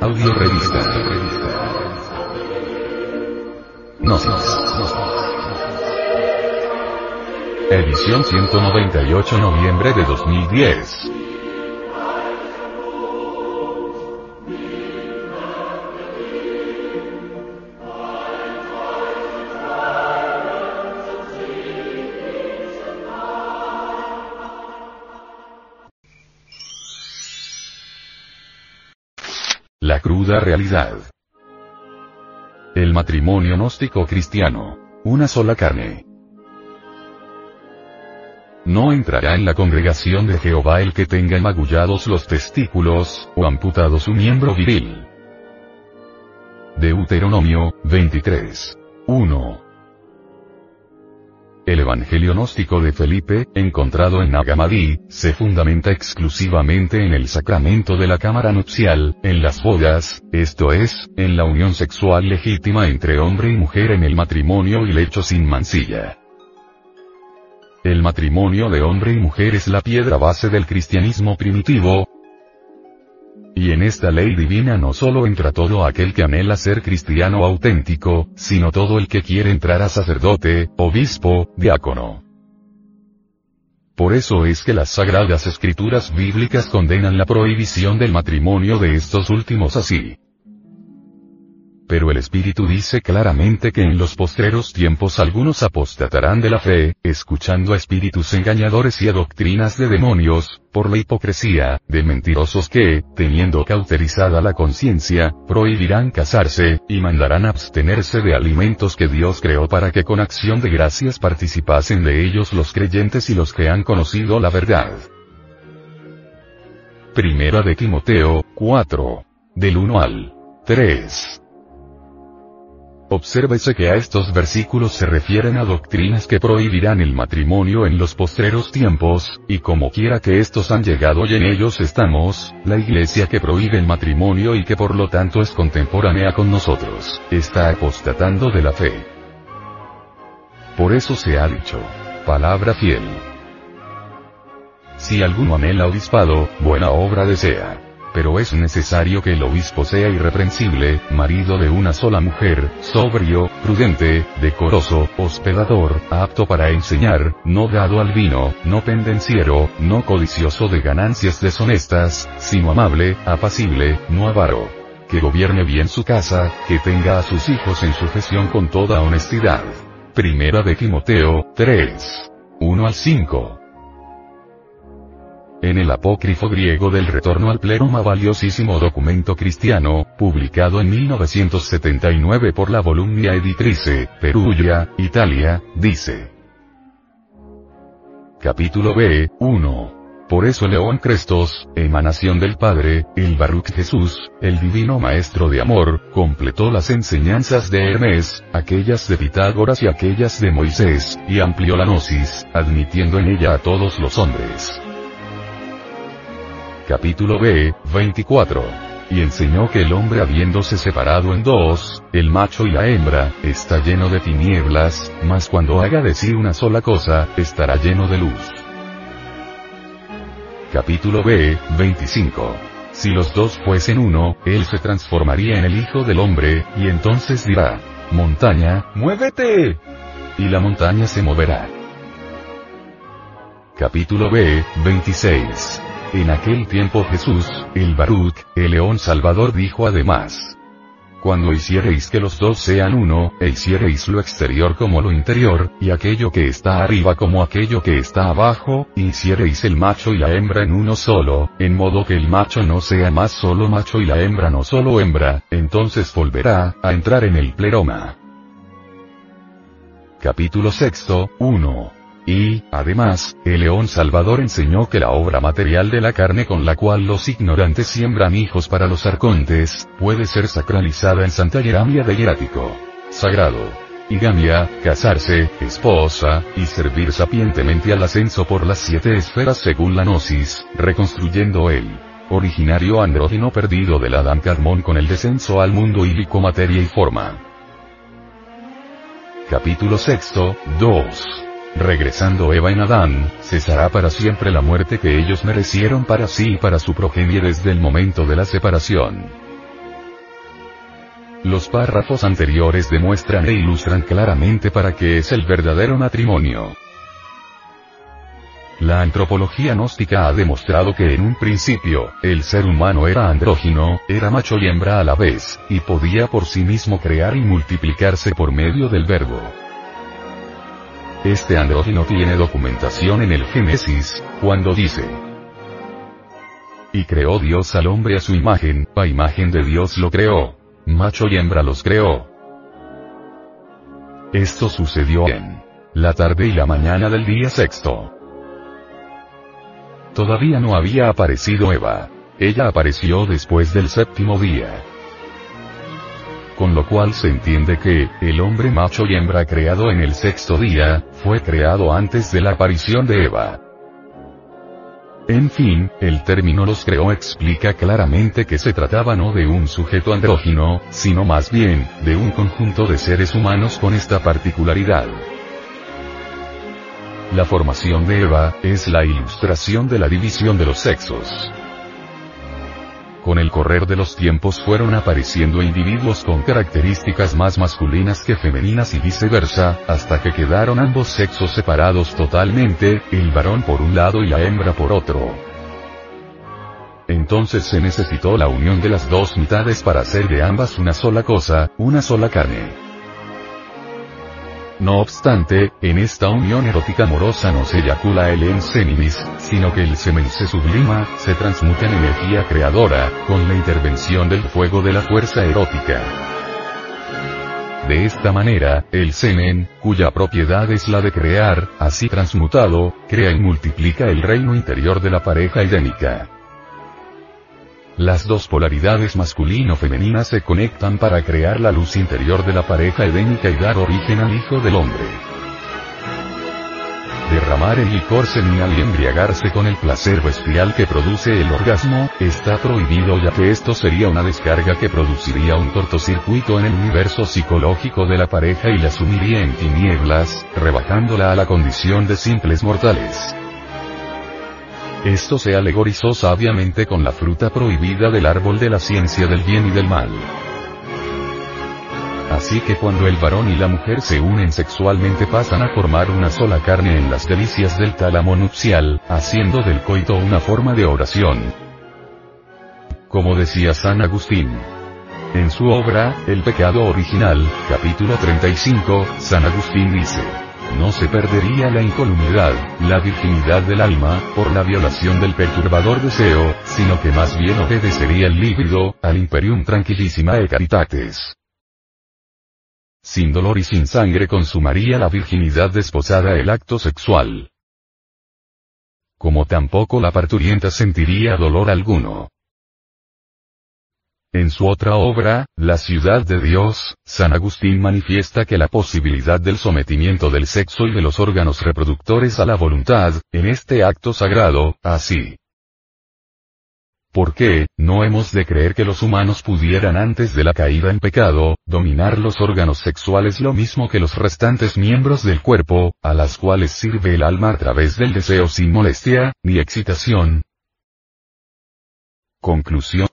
Audio revista. Gnosis. Edición 198 noviembre de 2010. Cruda realidad. El matrimonio gnóstico cristiano. Una sola carne. No entrará en la congregación de Jehová el que tenga magullados los testículos, o amputado su miembro viril. Deuteronomio, 23. 1. El Evangelio gnóstico de Felipe, encontrado en Nagamadí, se fundamenta exclusivamente en el sacramento de la cámara nupcial, en las bodas, esto es, en la unión sexual legítima entre hombre y mujer en el matrimonio y lecho sin mancilla. El matrimonio de hombre y mujer es la piedra base del cristianismo primitivo, y en esta ley divina no solo entra todo aquel que anhela ser cristiano auténtico, sino todo el que quiere entrar a sacerdote, obispo, diácono. Por eso es que las sagradas escrituras bíblicas condenan la prohibición del matrimonio de estos últimos así. Pero el Espíritu dice claramente que en los postreros tiempos algunos apostatarán de la fe, escuchando a espíritus engañadores y a doctrinas de demonios, por la hipocresía, de mentirosos que, teniendo cauterizada la conciencia, prohibirán casarse, y mandarán abstenerse de alimentos que Dios creó para que con acción de gracias participasen de ellos los creyentes y los que han conocido la verdad. Primera de Timoteo, 4. Del 1 al 3. Obsérvese que a estos versículos se refieren a doctrinas que prohibirán el matrimonio en los postreros tiempos, y como quiera que estos han llegado y en ellos estamos, la iglesia que prohíbe el matrimonio y que por lo tanto es contemporánea con nosotros, está apostatando de la fe. Por eso se ha dicho, palabra fiel. Si alguno anhela obispado, buena obra desea pero es necesario que el obispo sea irreprensible, marido de una sola mujer, sobrio, prudente, decoroso, hospedador, apto para enseñar, no dado al vino, no pendenciero, no codicioso de ganancias deshonestas, sino amable, apacible, no avaro. Que gobierne bien su casa, que tenga a sus hijos en sujeción con toda honestidad. Primera de Timoteo, 3. 1 al 5. En el apócrifo griego del retorno al pleroma valiosísimo documento cristiano, publicado en 1979 por la Volumnia Editrice, Perugia, Italia, dice. Capítulo B, 1. Por eso León Crestos, emanación del Padre, el Baruch Jesús, el divino maestro de amor, completó las enseñanzas de Hermes, aquellas de Pitágoras y aquellas de Moisés, y amplió la gnosis, admitiendo en ella a todos los hombres. Capítulo B, 24. Y enseñó que el hombre habiéndose separado en dos, el macho y la hembra, está lleno de tinieblas, mas cuando haga de sí una sola cosa, estará lleno de luz. Capítulo B, 25. Si los dos fuesen uno, él se transformaría en el Hijo del Hombre, y entonces dirá, Montaña, muévete. Y la montaña se moverá. Capítulo B, 26. En aquel tiempo Jesús, el Baruch, el león salvador dijo además. Cuando hiciereis que los dos sean uno, e hiciereis lo exterior como lo interior, y aquello que está arriba como aquello que está abajo, hiciereis el macho y la hembra en uno solo, en modo que el macho no sea más solo macho y la hembra no solo hembra, entonces volverá, a entrar en el pleroma. Capítulo sexto, 1. Y, además, el león salvador enseñó que la obra material de la carne con la cual los ignorantes siembran hijos para los arcontes, puede ser sacralizada en Santa Yeramia de Hierático. Sagrado. Higamia, casarse, esposa, y servir sapientemente al ascenso por las siete esferas según la gnosis, reconstruyendo el originario andrógeno perdido del Adán Cadmón con el descenso al mundo hílico materia y forma. Capítulo sexto, 2. Regresando Eva en Adán, cesará para siempre la muerte que ellos merecieron para sí y para su progenie desde el momento de la separación. Los párrafos anteriores demuestran e ilustran claramente para qué es el verdadero matrimonio. La antropología gnóstica ha demostrado que en un principio, el ser humano era andrógino, era macho y hembra a la vez, y podía por sí mismo crear y multiplicarse por medio del verbo. Este andrógino tiene documentación en el Génesis, cuando dice, y creó Dios al hombre a su imagen, a imagen de Dios lo creó. Macho y hembra los creó. Esto sucedió en la tarde y la mañana del día sexto. Todavía no había aparecido Eva. Ella apareció después del séptimo día. Con lo cual se entiende que, el hombre macho y hembra creado en el sexto día, fue creado antes de la aparición de Eva. En fin, el término los creó explica claramente que se trataba no de un sujeto andrógino, sino más bien, de un conjunto de seres humanos con esta particularidad. La formación de Eva, es la ilustración de la división de los sexos. Con el correr de los tiempos fueron apareciendo individuos con características más masculinas que femeninas y viceversa, hasta que quedaron ambos sexos separados totalmente, el varón por un lado y la hembra por otro. Entonces se necesitó la unión de las dos mitades para hacer de ambas una sola cosa, una sola carne. No obstante, en esta unión erótica amorosa no se eyacula el ensenimis, sino que el semen se sublima, se transmuta en energía creadora, con la intervención del fuego de la fuerza erótica. De esta manera, el semen, cuya propiedad es la de crear, así transmutado, crea y multiplica el reino interior de la pareja idénica. Las dos polaridades masculino-femenina se conectan para crear la luz interior de la pareja edénica y dar origen al hijo del hombre. Derramar el licor seminal y embriagarse con el placer bestial que produce el orgasmo, está prohibido ya que esto sería una descarga que produciría un cortocircuito en el universo psicológico de la pareja y la sumiría en tinieblas, rebajándola a la condición de simples mortales. Esto se alegorizó sabiamente con la fruta prohibida del árbol de la ciencia del bien y del mal. Así que cuando el varón y la mujer se unen sexualmente pasan a formar una sola carne en las delicias del tálamo nupcial, haciendo del coito una forma de oración. Como decía San Agustín. En su obra, El pecado original, capítulo 35, San Agustín dice no se perdería la incolumidad, la virginidad del alma, por la violación del perturbador deseo, sino que más bien obedecería el líbido, al imperium tranquilísima e caritates. Sin dolor y sin sangre consumaría la virginidad desposada el acto sexual. Como tampoco la parturienta sentiría dolor alguno. En su otra obra, La ciudad de Dios, San Agustín manifiesta que la posibilidad del sometimiento del sexo y de los órganos reproductores a la voluntad, en este acto sagrado, así. ¿Por qué, no hemos de creer que los humanos pudieran antes de la caída en pecado, dominar los órganos sexuales lo mismo que los restantes miembros del cuerpo, a las cuales sirve el alma a través del deseo sin molestia, ni excitación? Conclusión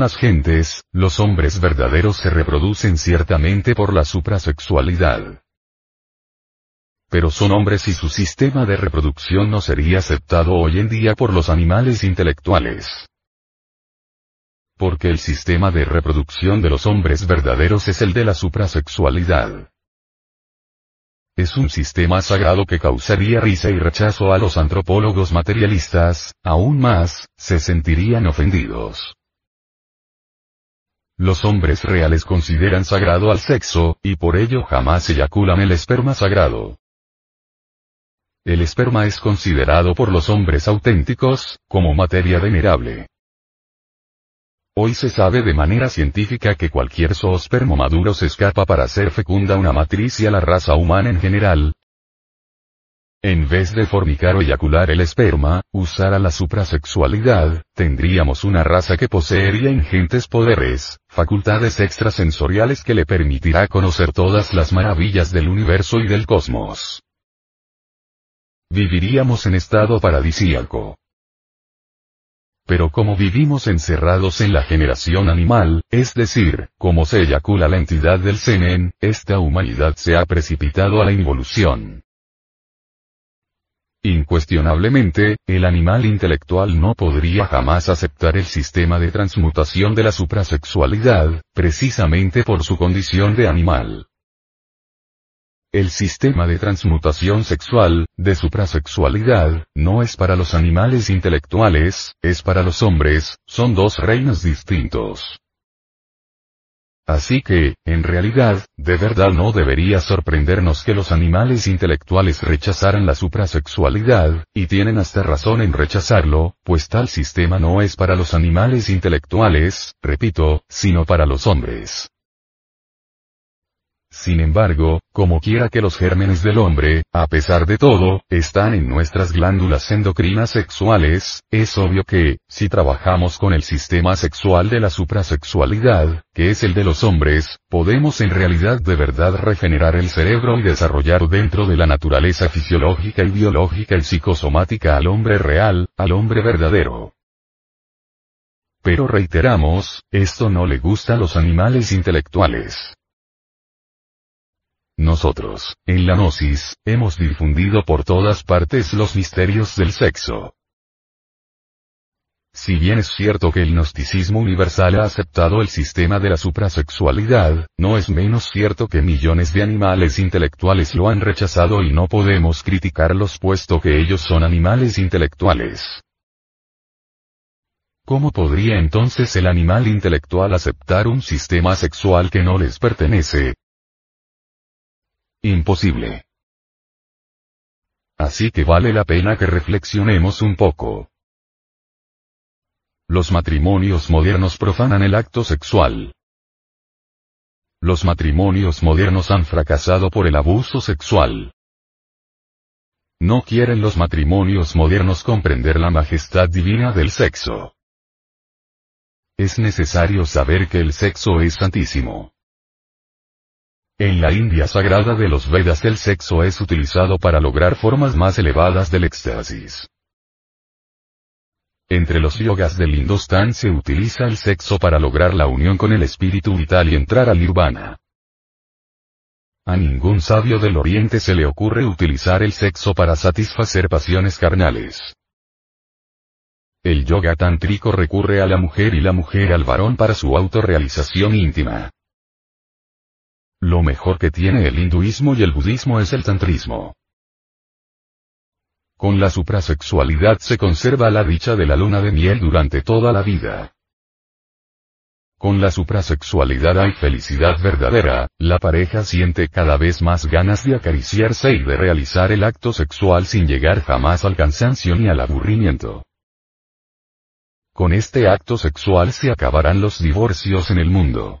las gentes, los hombres verdaderos se reproducen ciertamente por la suprasexualidad. Pero son hombres y su sistema de reproducción no sería aceptado hoy en día por los animales intelectuales. Porque el sistema de reproducción de los hombres verdaderos es el de la suprasexualidad. Es un sistema sagrado que causaría risa y rechazo a los antropólogos materialistas, aún más, se sentirían ofendidos. Los hombres reales consideran sagrado al sexo, y por ello jamás eyaculan el esperma sagrado. El esperma es considerado por los hombres auténticos, como materia venerable. Hoy se sabe de manera científica que cualquier zoospermo maduro se escapa para hacer fecunda una matriz y a la raza humana en general, en vez de fornicar o eyacular el esperma, usar a la suprasexualidad, tendríamos una raza que poseería ingentes poderes, facultades extrasensoriales que le permitirá conocer todas las maravillas del universo y del cosmos. Viviríamos en estado paradisíaco. Pero como vivimos encerrados en la generación animal, es decir, como se eyacula la entidad del semen, esta humanidad se ha precipitado a la involución. Incuestionablemente, el animal intelectual no podría jamás aceptar el sistema de transmutación de la suprasexualidad, precisamente por su condición de animal. El sistema de transmutación sexual, de suprasexualidad, no es para los animales intelectuales, es para los hombres, son dos reinos distintos. Así que, en realidad, de verdad no debería sorprendernos que los animales intelectuales rechazaran la suprasexualidad, y tienen hasta razón en rechazarlo, pues tal sistema no es para los animales intelectuales, repito, sino para los hombres. Sin embargo, como quiera que los gérmenes del hombre, a pesar de todo, están en nuestras glándulas endocrinas sexuales, es obvio que, si trabajamos con el sistema sexual de la suprasexualidad, que es el de los hombres, podemos en realidad de verdad regenerar el cerebro y desarrollar dentro de la naturaleza fisiológica y biológica y psicosomática al hombre real, al hombre verdadero. Pero reiteramos, esto no le gusta a los animales intelectuales. Nosotros, en la Gnosis, hemos difundido por todas partes los misterios del sexo. Si bien es cierto que el gnosticismo universal ha aceptado el sistema de la suprasexualidad, no es menos cierto que millones de animales intelectuales lo han rechazado y no podemos criticarlos puesto que ellos son animales intelectuales. ¿Cómo podría entonces el animal intelectual aceptar un sistema sexual que no les pertenece, Imposible. Así que vale la pena que reflexionemos un poco. Los matrimonios modernos profanan el acto sexual. Los matrimonios modernos han fracasado por el abuso sexual. No quieren los matrimonios modernos comprender la majestad divina del sexo. Es necesario saber que el sexo es santísimo. En la India sagrada de los Vedas el sexo es utilizado para lograr formas más elevadas del éxtasis. Entre los yogas del Hindustán se utiliza el sexo para lograr la unión con el espíritu vital y entrar al nirvana. A ningún sabio del Oriente se le ocurre utilizar el sexo para satisfacer pasiones carnales. El yoga tántrico recurre a la mujer y la mujer al varón para su autorrealización íntima. Lo mejor que tiene el hinduismo y el budismo es el tantrismo. Con la suprasexualidad se conserva la dicha de la luna de miel durante toda la vida. Con la suprasexualidad hay felicidad verdadera, la pareja siente cada vez más ganas de acariciarse y de realizar el acto sexual sin llegar jamás al cansancio ni al aburrimiento. Con este acto sexual se acabarán los divorcios en el mundo.